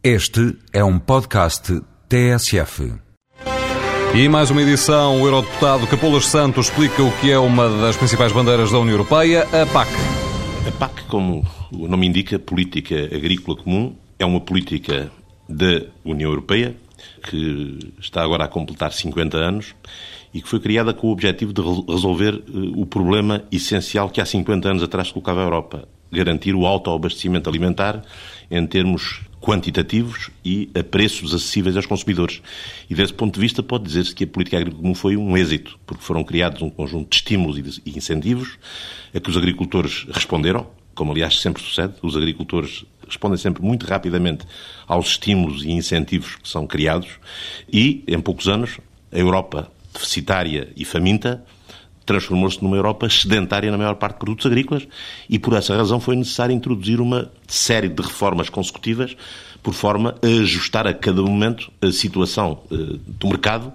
Este é um podcast TSF. E mais uma edição, o Eurodeputado Capolas Santos explica o que é uma das principais bandeiras da União Europeia, a PAC. A PAC, como o nome indica, Política Agrícola Comum, é uma política da União Europeia que está agora a completar 50 anos e que foi criada com o objetivo de resolver eh, o problema essencial que há 50 anos atrás colocava a Europa, garantir o autoabastecimento alimentar em termos quantitativos e a preços acessíveis aos consumidores. E desse ponto de vista pode dizer-se que a política agrícola comum foi um êxito, porque foram criados um conjunto de estímulos e incentivos a que os agricultores responderam, como aliás sempre sucede, os agricultores respondem sempre muito rapidamente aos estímulos e incentivos que são criados e, em poucos anos, a Europa deficitária e faminta transformou-se numa Europa sedentária na maior parte de produtos agrícolas e por essa razão foi necessário introduzir uma série de reformas consecutivas por forma a ajustar a cada momento a situação uh, do mercado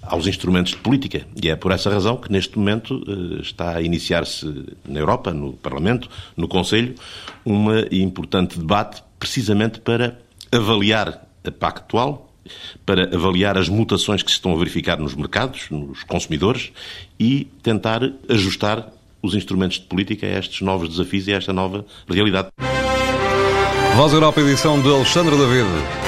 aos instrumentos de política. E é por essa razão que neste momento uh, está a iniciar-se na Europa, no Parlamento, no Conselho, um importante debate precisamente para avaliar a PAC atual, para avaliar as mutações que se estão a verificar nos mercados, nos consumidores e tentar ajustar os instrumentos de política a estes novos desafios e a esta nova realidade. Voz Europa, edição de Alexandre David.